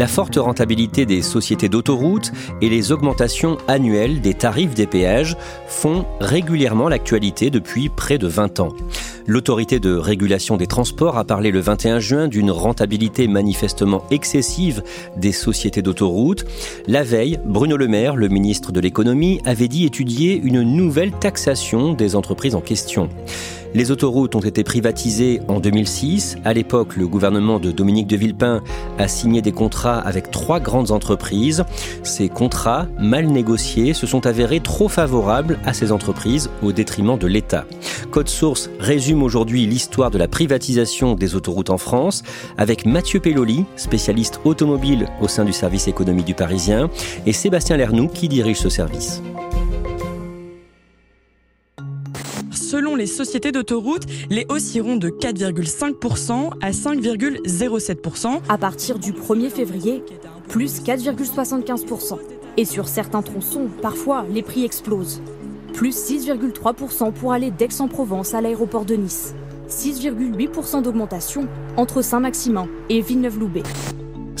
La forte rentabilité des sociétés d'autoroutes et les augmentations annuelles des tarifs des péages font régulièrement l'actualité depuis près de 20 ans. L'autorité de régulation des transports a parlé le 21 juin d'une rentabilité manifestement excessive des sociétés d'autoroutes. La veille, Bruno Le Maire, le ministre de l'économie, avait dit étudier une nouvelle taxation des entreprises en question. Les autoroutes ont été privatisées en 2006. À l'époque, le gouvernement de Dominique de Villepin a signé des contrats avec trois grandes entreprises. Ces contrats, mal négociés, se sont avérés trop favorables à ces entreprises au détriment de l'État. Code Source résume aujourd'hui l'histoire de la privatisation des autoroutes en France avec Mathieu Pelloli, spécialiste automobile au sein du service économie du Parisien, et Sébastien Lernoux qui dirige ce service. Selon les sociétés d'autoroutes, les hausses iront de 4,5% à 5,07%. À partir du 1er février, plus 4,75%. Et sur certains tronçons, parfois, les prix explosent. Plus 6,3% pour aller d'Aix-en-Provence à l'aéroport de Nice. 6,8% d'augmentation entre Saint-Maximin et Villeneuve-Loubet.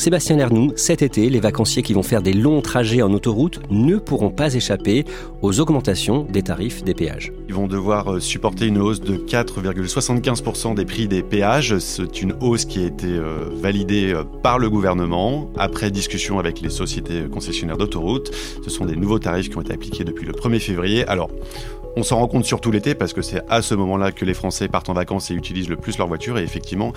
Sébastien Lernoux, cet été, les vacanciers qui vont faire des longs trajets en autoroute ne pourront pas échapper aux augmentations des tarifs des péages. Ils vont devoir euh, supporter une hausse de 4,75% des prix des péages. C'est une hausse qui a été euh, validée euh, par le gouvernement après discussion avec les sociétés concessionnaires d'autoroutes. Ce sont des nouveaux tarifs qui ont été appliqués depuis le 1er février. Alors, on s'en rend compte surtout l'été parce que c'est à ce moment-là que les Français partent en vacances et utilisent le plus leur voiture et effectivement,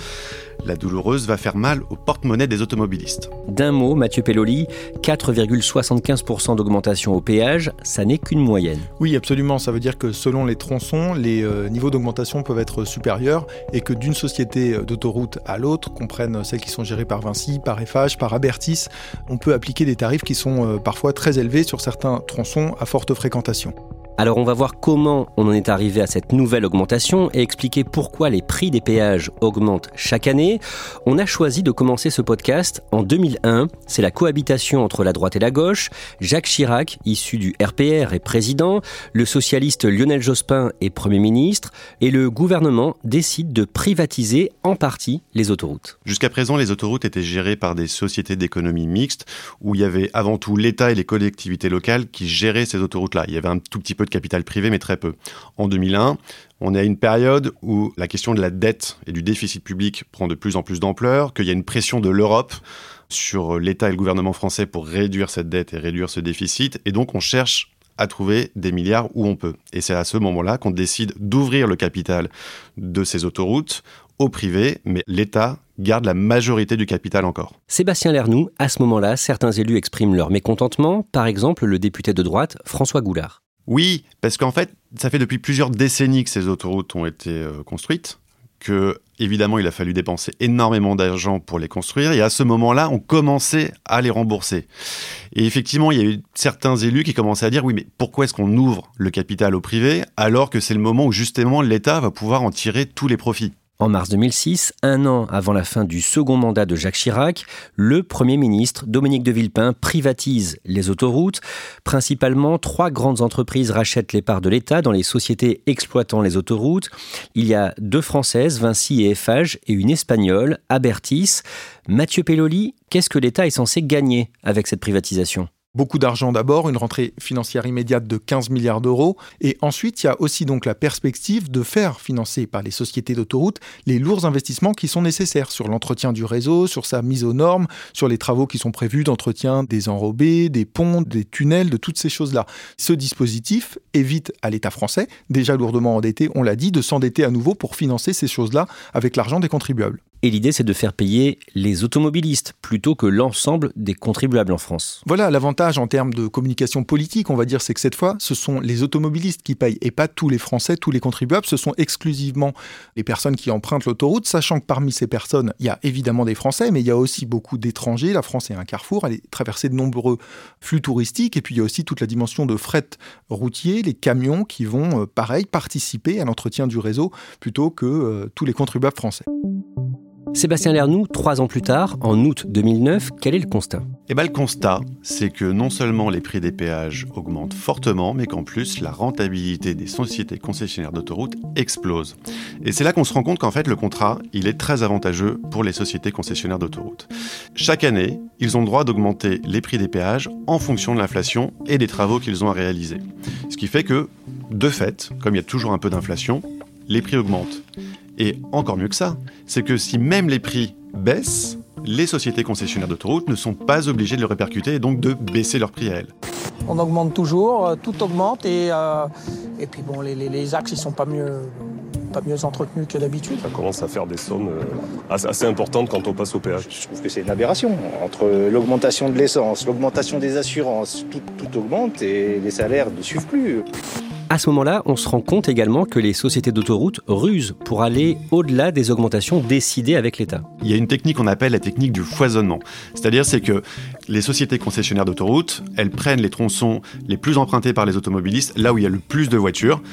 la douloureuse va faire mal au porte-monnaie des automobilistes. D'un mot, Mathieu Pelloli, 4,75% d'augmentation au péage, ça n'est qu'une moyenne. Oui, absolument. Ça veut dire que selon les tronçons, les euh, niveaux d'augmentation peuvent être supérieurs et que d'une société d'autoroute à l'autre, qu'on prenne celles qui sont gérées par Vinci, par Eiffage, par Abertis, on peut appliquer des tarifs qui sont euh, parfois très élevés sur certains tronçons à forte fréquentation. Alors on va voir comment on en est arrivé à cette nouvelle augmentation et expliquer pourquoi les prix des péages augmentent chaque année. On a choisi de commencer ce podcast en 2001. C'est la cohabitation entre la droite et la gauche. Jacques Chirac, issu du RPR, est président. Le socialiste Lionel Jospin est Premier ministre. Et le gouvernement décide de privatiser en partie les autoroutes. Jusqu'à présent, les autoroutes étaient gérées par des sociétés d'économie mixte où il y avait avant tout l'État et les collectivités locales qui géraient ces autoroutes-là. Il y avait un tout petit peu de capital privé, mais très peu. En 2001, on est à une période où la question de la dette et du déficit public prend de plus en plus d'ampleur, qu'il y a une pression de l'Europe sur l'État et le gouvernement français pour réduire cette dette et réduire ce déficit. Et donc, on cherche à trouver des milliards où on peut. Et c'est à ce moment-là qu'on décide d'ouvrir le capital de ces autoroutes au privé, mais l'État garde la majorité du capital encore. Sébastien Lernoux, à ce moment-là, certains élus expriment leur mécontentement, par exemple le député de droite François Goulard. Oui, parce qu'en fait, ça fait depuis plusieurs décennies que ces autoroutes ont été euh, construites, que évidemment il a fallu dépenser énormément d'argent pour les construire, et à ce moment-là, on commençait à les rembourser. Et effectivement, il y a eu certains élus qui commençaient à dire oui, mais pourquoi est-ce qu'on ouvre le capital au privé alors que c'est le moment où justement l'État va pouvoir en tirer tous les profits? En mars 2006, un an avant la fin du second mandat de Jacques Chirac, le Premier ministre Dominique de Villepin privatise les autoroutes. Principalement, trois grandes entreprises rachètent les parts de l'État dans les sociétés exploitant les autoroutes. Il y a deux françaises, Vinci et Eiffage, et une espagnole, Abertis. Mathieu Pelloli, qu'est-ce que l'État est censé gagner avec cette privatisation? Beaucoup d'argent d'abord, une rentrée financière immédiate de 15 milliards d'euros, et ensuite il y a aussi donc la perspective de faire financer par les sociétés d'autoroutes les lourds investissements qui sont nécessaires sur l'entretien du réseau, sur sa mise aux normes, sur les travaux qui sont prévus d'entretien des enrobés, des ponts, des tunnels, de toutes ces choses-là. Ce dispositif évite à l'État français, déjà lourdement endetté, on l'a dit, de s'endetter à nouveau pour financer ces choses-là avec l'argent des contribuables. Et l'idée, c'est de faire payer les automobilistes plutôt que l'ensemble des contribuables en France. Voilà, l'avantage en termes de communication politique, on va dire, c'est que cette fois, ce sont les automobilistes qui payent et pas tous les Français, tous les contribuables. Ce sont exclusivement les personnes qui empruntent l'autoroute, sachant que parmi ces personnes, il y a évidemment des Français, mais il y a aussi beaucoup d'étrangers. La France est un carrefour, elle est traversée de nombreux flux touristiques, et puis il y a aussi toute la dimension de fret routier, les camions qui vont, euh, pareil, participer à l'entretien du réseau plutôt que euh, tous les contribuables français. Sébastien Lernoux, trois ans plus tard, en août 2009, quel est le constat? Eh bien, le constat, c'est que non seulement les prix des péages augmentent fortement, mais qu'en plus, la rentabilité des sociétés concessionnaires d'autoroutes explose. Et c'est là qu'on se rend compte qu'en fait, le contrat, il est très avantageux pour les sociétés concessionnaires d'autoroutes. Chaque année, ils ont le droit d'augmenter les prix des péages en fonction de l'inflation et des travaux qu'ils ont à réaliser. Ce qui fait que, de fait, comme il y a toujours un peu d'inflation, les prix augmentent. Et encore mieux que ça, c'est que si même les prix baissent, les sociétés concessionnaires d'autoroutes ne sont pas obligées de le répercuter et donc de baisser leur prix à elles. On augmente toujours, euh, tout augmente et, euh, et puis bon, les, les, les axes ils sont pas mieux, pas mieux entretenus que d'habitude. Ça commence à faire des sommes euh, assez importantes quand on passe au péage. Je trouve que c'est une aberration. Entre l'augmentation de l'essence, l'augmentation des assurances, tout, tout augmente et les salaires ne suivent plus. À ce moment-là, on se rend compte également que les sociétés d'autoroutes rusent pour aller au-delà des augmentations décidées avec l'État. Il y a une technique qu'on appelle la technique du foisonnement. C'est-à-dire c'est que les sociétés concessionnaires d'autoroutes, elles prennent les tronçons les plus empruntés par les automobilistes, là où il y a le plus de voitures,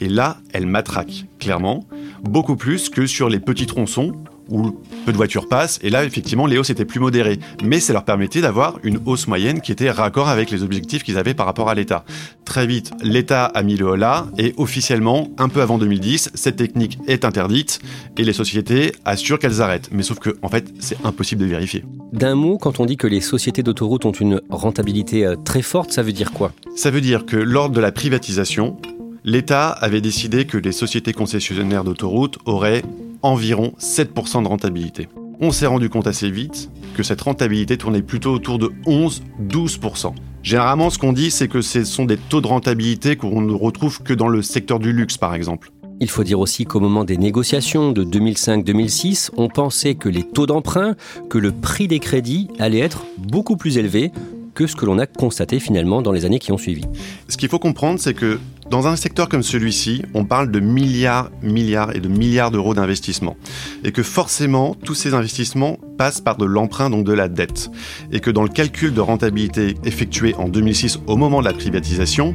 et là, elles matraquent, clairement, beaucoup plus que sur les petits tronçons où peu de voitures passent, et là, effectivement, les hausses étaient plus modérées. Mais ça leur permettait d'avoir une hausse moyenne qui était raccord avec les objectifs qu'ils avaient par rapport à l'État. Très vite, l'État a mis le holà, et officiellement, un peu avant 2010, cette technique est interdite, et les sociétés assurent qu'elles arrêtent. Mais sauf que, en fait, c'est impossible de vérifier. D'un mot, quand on dit que les sociétés d'autoroutes ont une rentabilité euh, très forte, ça veut dire quoi? Ça veut dire que lors de la privatisation, l'État avait décidé que les sociétés concessionnaires d'autoroutes auraient environ 7% de rentabilité. On s'est rendu compte assez vite que cette rentabilité tournait plutôt autour de 11-12%. Généralement, ce qu'on dit, c'est que ce sont des taux de rentabilité qu'on ne retrouve que dans le secteur du luxe, par exemple. Il faut dire aussi qu'au moment des négociations de 2005-2006, on pensait que les taux d'emprunt, que le prix des crédits allait être beaucoup plus élevé que ce que l'on a constaté finalement dans les années qui ont suivi. Ce qu'il faut comprendre, c'est que dans un secteur comme celui-ci, on parle de milliards, milliards et de milliards d'euros d'investissement. Et que forcément, tous ces investissements passent par de l'emprunt, donc de la dette. Et que dans le calcul de rentabilité effectué en 2006 au moment de la privatisation,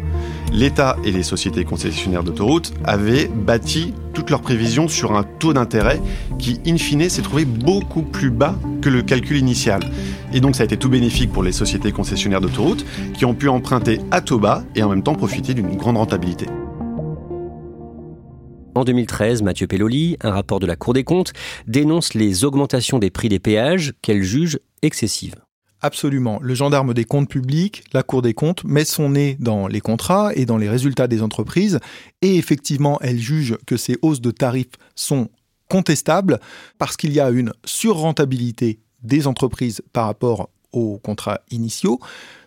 l'État et les sociétés concessionnaires d'autoroutes avaient bâti toutes leurs prévisions sur un taux d'intérêt qui, in fine, s'est trouvé beaucoup plus bas que le calcul initial. Et donc ça a été tout bénéfique pour les sociétés concessionnaires d'autoroutes qui ont pu emprunter à taux bas et en même temps profiter d'une grande rentabilité. En 2013, Mathieu Pelloli, un rapport de la Cour des comptes, dénonce les augmentations des prix des péages qu'elle juge excessives. Absolument. Le gendarme des comptes publics, la Cour des comptes, met son nez dans les contrats et dans les résultats des entreprises. Et effectivement, elle juge que ces hausses de tarifs sont contestables parce qu'il y a une surrentabilité des entreprises par rapport aux contrats initiaux.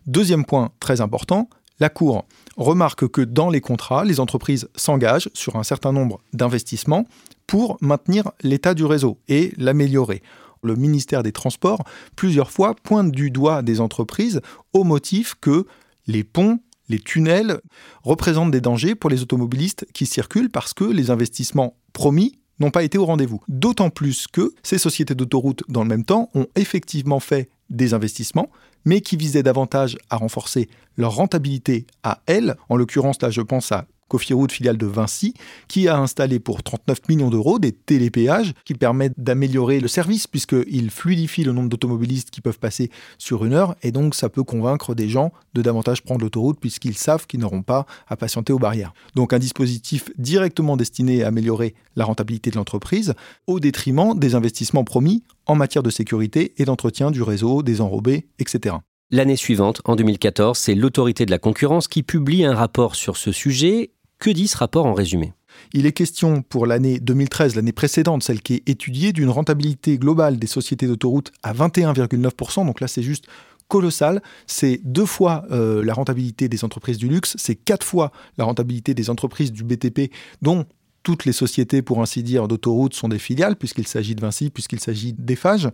Deuxième point très important, la Cour remarque que dans les contrats, les entreprises s'engagent sur un certain nombre d'investissements pour maintenir l'état du réseau et l'améliorer. Le ministère des Transports, plusieurs fois, pointe du doigt des entreprises au motif que les ponts, les tunnels représentent des dangers pour les automobilistes qui circulent parce que les investissements promis n'ont pas été au rendez-vous. D'autant plus que ces sociétés d'autoroutes, dans le même temps, ont effectivement fait des investissements, mais qui visaient davantage à renforcer leur rentabilité à elles. En l'occurrence, là, je pense à Cofiroute, filiale de Vinci, qui a installé pour 39 millions d'euros des télépéages qui permettent d'améliorer le service puisqu'ils fluidifient le nombre d'automobilistes qui peuvent passer sur une heure et donc ça peut convaincre des gens de davantage prendre l'autoroute puisqu'ils savent qu'ils n'auront pas à patienter aux barrières. Donc un dispositif directement destiné à améliorer la rentabilité de l'entreprise au détriment des investissements promis en matière de sécurité et d'entretien du réseau, des enrobés, etc. L'année suivante, en 2014, c'est l'autorité de la concurrence qui publie un rapport sur ce sujet. Que dit ce rapport en résumé? Il est question pour l'année 2013, l'année précédente, celle qui est étudiée, d'une rentabilité globale des sociétés d'autoroutes à 21,9%. Donc là, c'est juste colossal. C'est deux fois euh, la rentabilité des entreprises du luxe, c'est quatre fois la rentabilité des entreprises du BTP, dont toutes les sociétés, pour ainsi dire, d'autoroutes sont des filiales, puisqu'il s'agit de Vinci, puisqu'il s'agit d'Eiffage.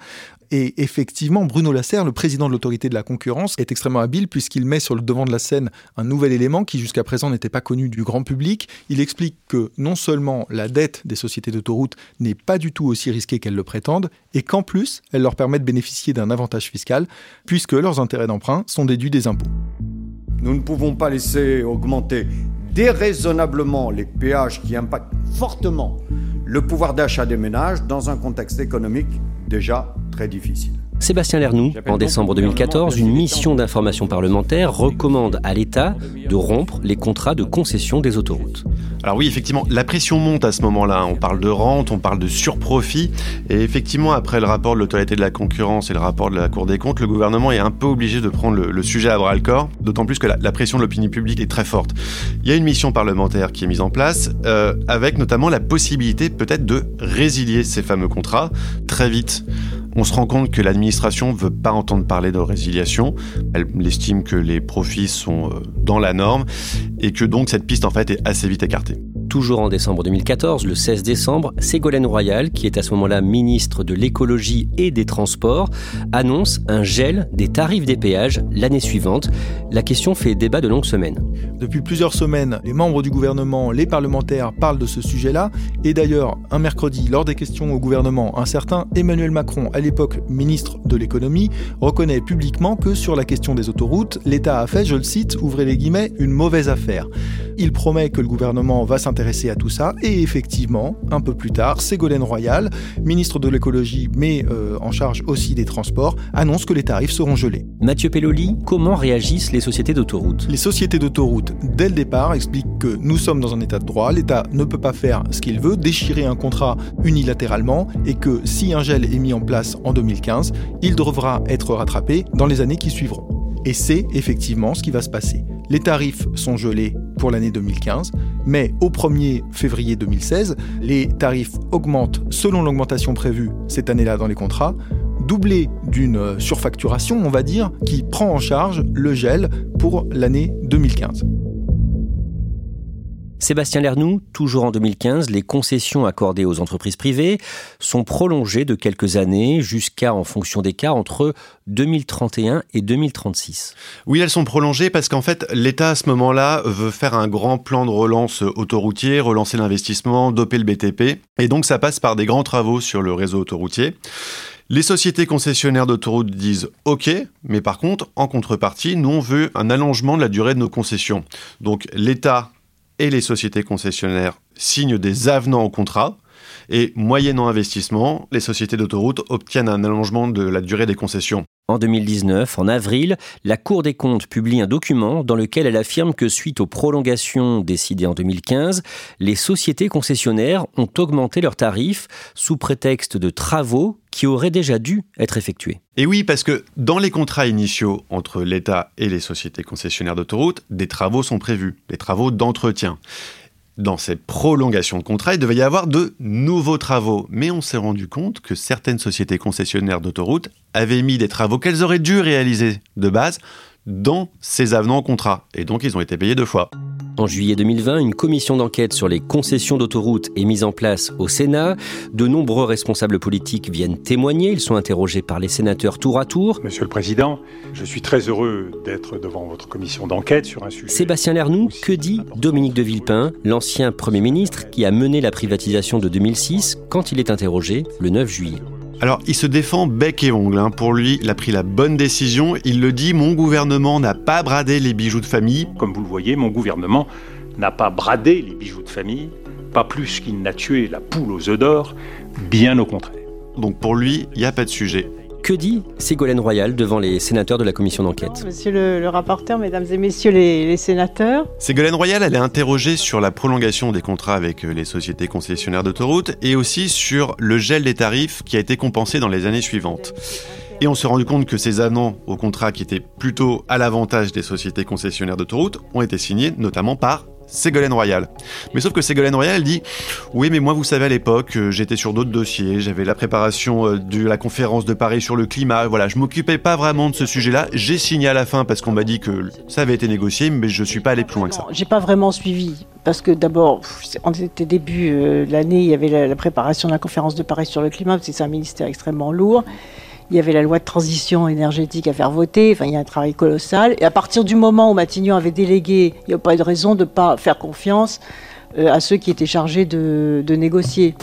Et effectivement, Bruno Lasserre, le président de l'autorité de la concurrence, est extrêmement habile puisqu'il met sur le devant de la scène un nouvel élément qui jusqu'à présent n'était pas connu du grand public. Il explique que non seulement la dette des sociétés d'autoroutes n'est pas du tout aussi risquée qu'elles le prétendent, et qu'en plus, elle leur permet de bénéficier d'un avantage fiscal, puisque leurs intérêts d'emprunt sont déduits des impôts. Nous ne pouvons pas laisser augmenter déraisonnablement les péages qui impactent fortement le pouvoir d'achat des ménages dans un contexte économique déjà très difficile. Sébastien Lernoux, en décembre 2014, une mission d'information parlementaire recommande à l'État de rompre les contrats de concession des autoroutes. Alors oui, effectivement, la pression monte à ce moment-là. On parle de rente, on parle de surprofit. Et effectivement, après le rapport de l'autorité de la concurrence et le rapport de la Cour des comptes, le gouvernement est un peu obligé de prendre le, sujet à bras le corps, d'autant plus que la, pression de l'opinion publique est très forte. Il y a une mission parlementaire qui est mise en place, euh, avec notamment la possibilité peut-être de résilier ces fameux contrats très vite on se rend compte que l'administration ne veut pas entendre parler de résiliation. Elle estime que les profits sont euh, dans la norme et que donc cette piste en fait est assez vite écartée. Toujours en décembre 2014, le 16 décembre, Ségolène Royal, qui est à ce moment-là ministre de l'écologie et des transports, annonce un gel des tarifs des péages l'année suivante. La question fait débat de longues semaines. Depuis plusieurs semaines, les membres du gouvernement, les parlementaires parlent de ce sujet-là. Et d'ailleurs, un mercredi, lors des questions au gouvernement, un certain Emmanuel Macron, à l'époque ministre de l'économie, reconnaît publiquement que sur la question des autoroutes, l'État a fait, je le cite, ouvrez les guillemets, une mauvaise affaire. Il promet que le gouvernement va s'intéresser à tout ça et effectivement, un peu plus tard, Ségolène Royal, ministre de l'écologie mais euh, en charge aussi des transports, annonce que les tarifs seront gelés. Mathieu Pelloli, comment réagissent les sociétés d'autoroutes? Les sociétés d'autoroutes, dès le départ, expliquent que nous sommes dans un état de droit, l'État ne peut pas faire ce qu'il veut, déchirer un contrat unilatéralement et que si un gel est mis en place en 2015, il devra être rattrapé dans les années qui suivront. Et c'est effectivement ce qui va se passer. Les tarifs sont gelés pour l'année 2015, mais au 1er février 2016, les tarifs augmentent selon l'augmentation prévue cette année-là dans les contrats, doublé d'une surfacturation, on va dire, qui prend en charge le gel pour l'année 2015. Sébastien Lernoux, toujours en 2015, les concessions accordées aux entreprises privées sont prolongées de quelques années jusqu'à, en fonction des cas, entre 2031 et 2036. Oui, elles sont prolongées parce qu'en fait, l'État à ce moment-là veut faire un grand plan de relance autoroutier, relancer l'investissement, doper le BTP. Et donc ça passe par des grands travaux sur le réseau autoroutier. Les sociétés concessionnaires d'autoroutes disent OK, mais par contre, en contrepartie, nous on veut un allongement de la durée de nos concessions. Donc l'État et les sociétés concessionnaires signent des avenants au contrat. Et moyennant investissement, les sociétés d'autoroutes obtiennent un allongement de la durée des concessions. En 2019, en avril, la Cour des comptes publie un document dans lequel elle affirme que suite aux prolongations décidées en 2015, les sociétés concessionnaires ont augmenté leurs tarifs sous prétexte de travaux qui auraient déjà dû être effectués. Et oui, parce que dans les contrats initiaux entre l'État et les sociétés concessionnaires d'autoroutes, des travaux sont prévus, des travaux d'entretien dans cette prolongation de contrat, il devait y avoir de nouveaux travaux. Mais on s'est rendu compte que certaines sociétés concessionnaires d'autoroutes avaient mis des travaux qu'elles auraient dû réaliser de base dans ces avenants au contrat. Et donc, ils ont été payés deux fois. En juillet 2020, une commission d'enquête sur les concessions d'autoroutes est mise en place au Sénat. De nombreux responsables politiques viennent témoigner. Ils sont interrogés par les sénateurs tour à tour. Monsieur le Président, je suis très heureux d'être devant votre commission d'enquête sur un sujet. Sébastien Lernoux, que dit Dominique de Villepin, l'ancien Premier ministre qui a mené la privatisation de 2006 quand il est interrogé le 9 juillet alors, il se défend bec et ongle. Hein. Pour lui, il a pris la bonne décision. Il le dit, mon gouvernement n'a pas bradé les bijoux de famille. Comme vous le voyez, mon gouvernement n'a pas bradé les bijoux de famille, pas plus qu'il n'a tué la poule aux œufs d'or, bien au contraire. Donc pour lui, il n'y a pas de sujet. Que dit Ségolène Royal devant les sénateurs de la commission d'enquête? Monsieur le, rapporteur, mesdames et messieurs les, sénateurs. Ségolène Royal, elle est interrogée sur la prolongation des contrats avec euh, les sociétés concessionnaires d'autoroutes et aussi sur le gel des tarifs qui a été compensé dans les années suivantes. Et on s'est rendu compte que ces annonces au contrat qui étaient plutôt à l'avantage des sociétés concessionnaires d'autoroutes ont été signés notamment par Ségolène Royal. Mais sauf que Ségolène Royal, dit Oui, mais moi, vous savez, à l'époque, euh, j'étais sur d'autres dossiers, j'avais la préparation euh, de la conférence de Paris sur le climat, voilà, je m'occupais pas vraiment de ce sujet-là. J'ai signé à la fin parce qu'on m'a dit que ça avait été négocié, mais je suis pas allé plus loin que ça. J'ai pas vraiment suivi. Parce que d'abord, on était début euh, l'année, il y avait la, la, préparation de la conférence de Paris sur le climat, parce que c'est un ministère extrêmement lourd. Il y avait la loi de transition énergétique à faire voter. Il y a un travail colossal. Et à partir du moment où Matignon avait délégué, il n'y a pas eu de raison de ne pas faire confiance euh, à ceux qui étaient chargés de négocier.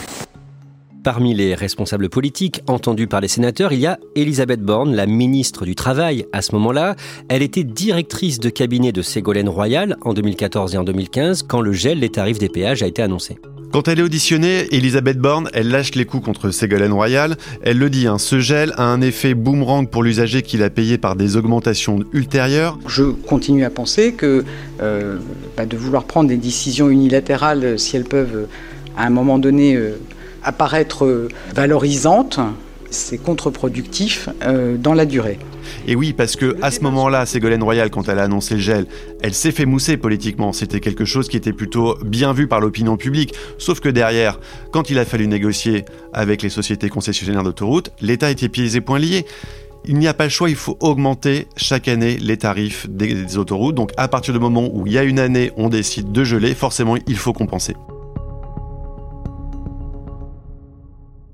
Parmi les responsables politiques entendus par les sénateurs, il y a Elisabeth Borne, la ministre du Travail à ce moment-là. Elle était directrice de cabinet de Ségolène Royal en 2014 et en 2015 quand le gel des tarifs des péages a été annoncé. Quand elle est auditionnée, Elisabeth Borne, elle lâche les coups contre Ségolène Royal. Elle le dit, hein, ce gel a un effet boomerang pour l'usager qui l'a payé par des augmentations ultérieures. Je continue à penser que euh, bah, de vouloir prendre des décisions unilatérales, si elles peuvent à un moment donné euh, apparaître valorisantes, c'est contre-productif euh, dans la durée. Et oui, parce que à ce moment-là, Ségolène Royal, quand elle a annoncé le gel, elle s'est fait mousser politiquement. C'était quelque chose qui était plutôt bien vu par l'opinion publique. Sauf que derrière, quand il a fallu négocier avec les sociétés concessionnaires d'autoroutes, l'État était pieds et poings liés. Il n'y a pas le choix, il faut augmenter chaque année les tarifs des autoroutes. Donc à partir du moment où il y a une année, on décide de geler, forcément, il faut compenser.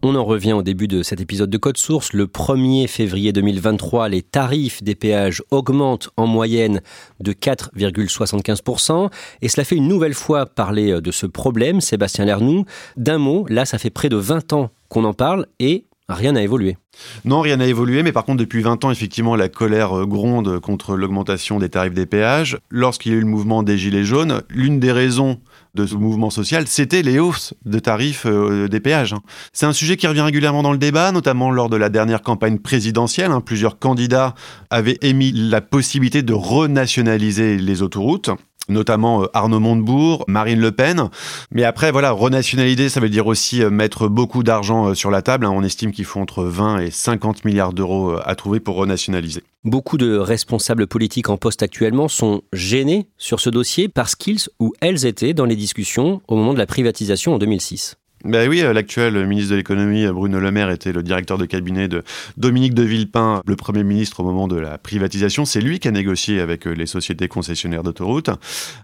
On en revient au début de cet épisode de Code Source. Le 1er février 2023, les tarifs des péages augmentent en moyenne de 4,75%. Et cela fait une nouvelle fois parler de ce problème, Sébastien Lernoux. D'un mot, là, ça fait près de 20 ans qu'on en parle et rien n'a évolué. Non, rien n'a évolué, mais par contre, depuis 20 ans, effectivement, la colère euh, gronde contre l'augmentation des tarifs des péages. Lorsqu'il y a eu le mouvement des Gilets jaunes, l'une des raisons de ce mouvement social, c'était les hausses de tarifs euh, des péages. Hein. C'est un sujet qui revient régulièrement dans le débat, notamment lors de la dernière campagne présidentielle. Hein. Plusieurs candidats avaient émis la possibilité de renationaliser les autoroutes notamment euh, Arnaud Montebourg, Marine Le Pen. Mais après, voilà, renationaliser, ça veut dire aussi euh, mettre beaucoup d'argent sur la table. Hein. On estime qu'il faut entre 20 et 50 milliards d'euros à trouver pour renationaliser. Beaucoup de responsables politiques en poste actuellement sont gênés sur ce dossier parce qu'ils ou elles étaient dans les discussions au moment de la privatisation en 2006. Ben oui, euh, l'actuel ministre de l'économie, euh, Bruno Le Maire, était le directeur de cabinet de Dominique de Villepin, le Premier ministre au moment de la privatisation. C'est lui qui a négocié avec euh, les sociétés concessionnaires d'autoroutes.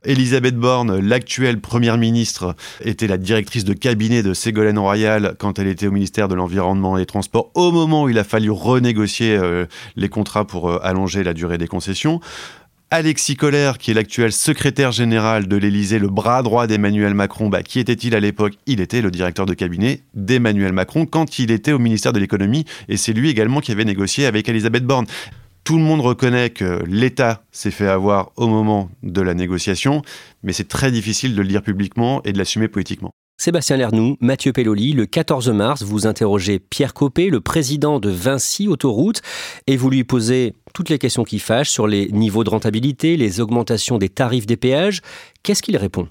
Elisabeth Borne, l'actuelle Première ministre, était la directrice de cabinet de Ségolène Royal quand elle était au ministère de l'Environnement et des Transports, au moment où il a fallu renégocier les contrats pour allonger la durée des concessions. Alexis Collère, qui est l'actuel secrétaire général de l'Élysée, le bras droit d'Emmanuel Macron, bah, qui était-il à l'époque? Il était le directeur de cabinet d'Emmanuel Macron quand il était au ministère de l'économie, et c'est lui également qui avait négocié avec Elisabeth Borne. Tout le monde reconnaît que l'État s'est fait avoir au moment de la négociation, mais c'est très difficile de le dire publiquement et de l'assumer politiquement. Sébastien Lernoux, Mathieu Pelloli, le 14 mars, vous interrogez Pierre Copé, le président de Vinci Autoroute, et vous lui posez toutes les questions qui fâchent sur les niveaux de rentabilité, les augmentations des tarifs des péages. Qu'est-ce qu'il répond?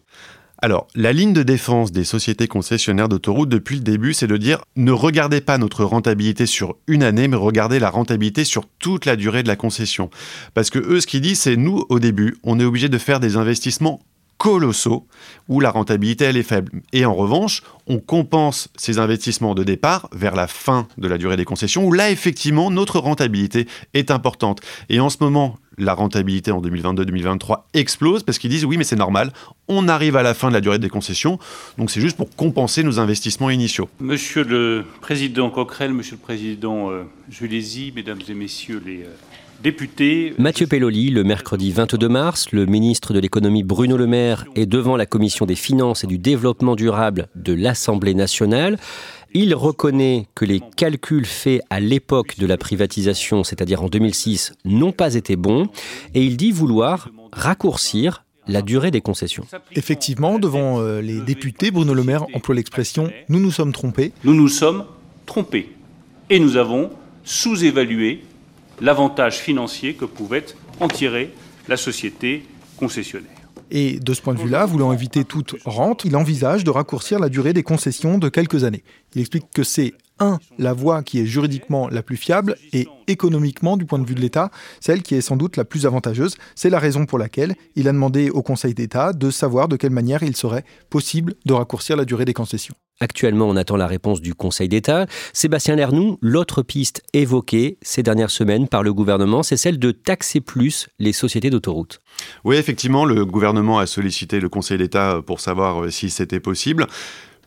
Alors, la ligne de défense des sociétés concessionnaires d'autoroutes depuis le début, c'est de dire ne regardez pas notre rentabilité sur une année, mais regardez la rentabilité sur toute la durée de la concession. Parce que eux, ce qu'ils disent, c'est nous, au début, on est obligé de faire des investissements colossaux où la rentabilité elle est faible. Et en revanche, on compense ces investissements de départ vers la fin de la durée des concessions où là effectivement notre rentabilité est importante. Et en ce moment, la rentabilité en 2022-2023 explose parce qu'ils disent oui mais c'est normal, on arrive à la fin de la durée des concessions, donc c'est juste pour compenser nos investissements initiaux. Monsieur le Président Coquerel, Monsieur le Président euh, Mesdames et Messieurs les... Euh, Mathieu Pelloli, le mercredi 22 mars, le ministre de l'économie Bruno Le Maire est devant la commission des finances et du développement durable de l'Assemblée nationale. Il reconnaît que les calculs faits à l'époque de la privatisation, c'est-à-dire en 2006, n'ont pas été bons, et il dit vouloir raccourcir la durée des concessions. Effectivement, devant euh, les députés, Bruno Le Maire emploie l'expression ⁇ nous nous sommes trompés ⁇ Nous nous sommes trompés. Et nous avons sous-évalué l'avantage financier que pouvait en tirer la société concessionnaire. Et de ce point de vue-là, voulant éviter toute rente, il envisage de raccourcir la durée des concessions de quelques années. Il explique que c'est un, la voie qui est juridiquement la plus fiable et économiquement, du point de vue de l'État, celle qui est sans doute la plus avantageuse. C'est la raison pour laquelle il a demandé au Conseil d'État de savoir de quelle manière il serait possible de raccourcir la durée des concessions. Actuellement, on attend la réponse du Conseil d'État. Sébastien Lernoux, l'autre piste évoquée ces dernières semaines par le gouvernement, c'est celle de taxer plus les sociétés d'autoroutes. Oui, effectivement, le gouvernement a sollicité le Conseil d'État pour savoir euh, si c'était possible.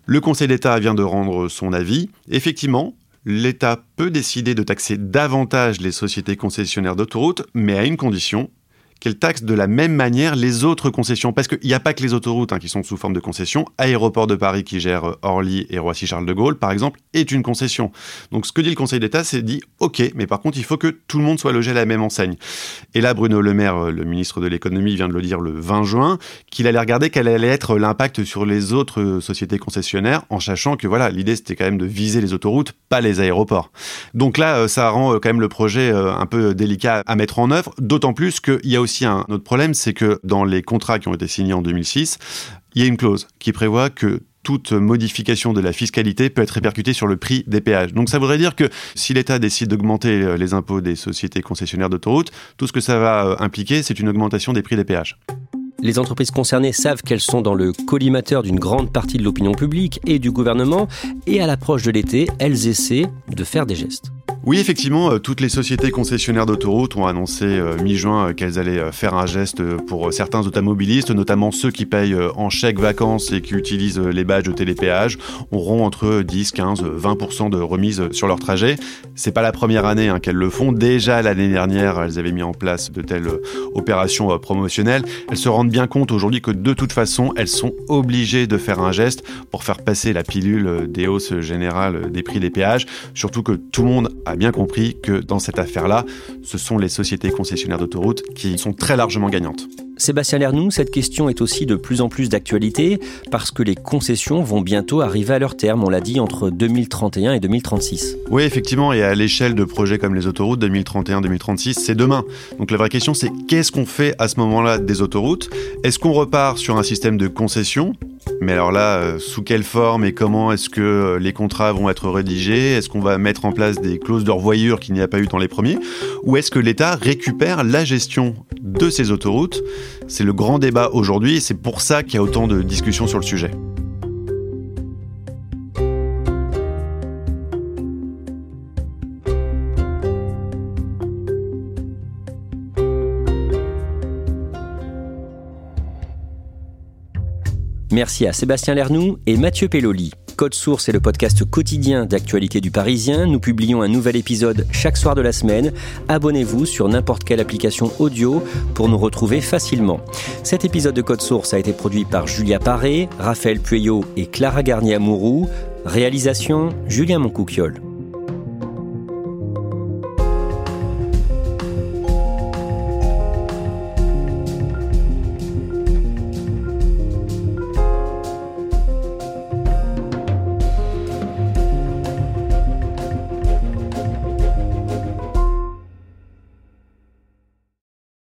Le Conseil d'État vient de rendre son avis. Effectivement, l'État peut décider de taxer davantage les sociétés concessionnaires d'autoroutes, mais à une condition, qu'elle taxe de la même manière les autres concessions. Parce qu'il n'y a pas que les autoroutes hein, qui sont sous forme de concession. Aéroport de Paris qui gère euh, Orly et Roissy-Charles de Gaulle, par exemple, est une concession. Donc ce que dit le Conseil d'État, c'est dit OK, mais par contre, il faut que tout le monde soit logé à la même enseigne. Et là, Bruno Le Maire, euh, le ministre de l'économie, vient de le dire le 20 juin, qu'il allait regarder quel allait être l'impact sur les autres euh, sociétés concessionnaires, en sachant que voilà, l'idée c'était quand même de viser les autoroutes, pas les aéroports. Donc là, ça rend quand même le projet un peu délicat à mettre en œuvre, d'autant plus qu'il y a aussi un autre problème, c'est que dans les contrats qui ont été signés en 2006, il y a une clause qui prévoit que toute modification de la fiscalité peut être répercutée sur le prix des péages. Donc ça voudrait dire que si l'État décide d'augmenter les impôts des sociétés concessionnaires d'autoroutes, tout ce que ça va euh, impliquer, c'est une augmentation des prix des péages. Les entreprises concernées savent qu'elles sont dans le collimateur d'une grande partie de l'opinion publique et du gouvernement, et à l'approche de l'été, elles essaient de faire des gestes. Oui, effectivement, euh, toutes les sociétés concessionnaires d'autoroutes ont annoncé euh, mi-juin euh, qu'elles allaient faire un geste pour certains automobilistes, notamment ceux qui payent en chèque vacances et qui utilisent les badges de télépéage, auront entre 10, 15, 20% de remise sur leur trajet. C'est pas la première année hein, qu'elles le font. Déjà l'année dernière, elles avaient mis en place de telles opérations promotionnelles. Elles se rendent bien compte aujourd'hui que de toute façon, elles sont obligées de faire un geste pour faire passer la pilule des hausses générales des prix des péages, surtout que tout le monde a bien compris que dans cette affaire-là, ce sont les sociétés concessionnaires d'autoroutes qui sont très largement gagnantes. Sébastien Lernoux, cette question est aussi de plus en plus d'actualité parce que les concessions vont bientôt arriver à leur terme, on l'a dit, entre 2031 et 2036. Oui, effectivement, et à l'échelle de projets comme les autoroutes, 2031-2036, c'est demain. Donc la vraie question, c'est qu'est-ce qu'on fait à ce moment-là des autoroutes? Est-ce qu'on repart sur un système de concession mais alors là, euh, sous quelle forme et comment est-ce que euh, les contrats vont être rédigés? Est-ce qu'on va mettre en place des clauses de revoyure qu'il n'y a pas eu dans les premiers? Ou est-ce que l'État récupère la gestion de ces autoroutes? C'est le grand débat aujourd'hui et c'est pour ça qu'il y a autant de discussions sur le sujet. Merci à Sébastien Lernoux et Mathieu Pelloli. Code Source est le podcast quotidien d'actualité du Parisien. Nous publions un nouvel épisode chaque soir de la semaine. Abonnez-vous sur n'importe quelle application audio pour nous retrouver facilement. Cet épisode de Code Source a été produit par Julia Paré, Raphaël Pueyo et Clara Garnier-Amouroux. Réalisation Julien Moncouquiole.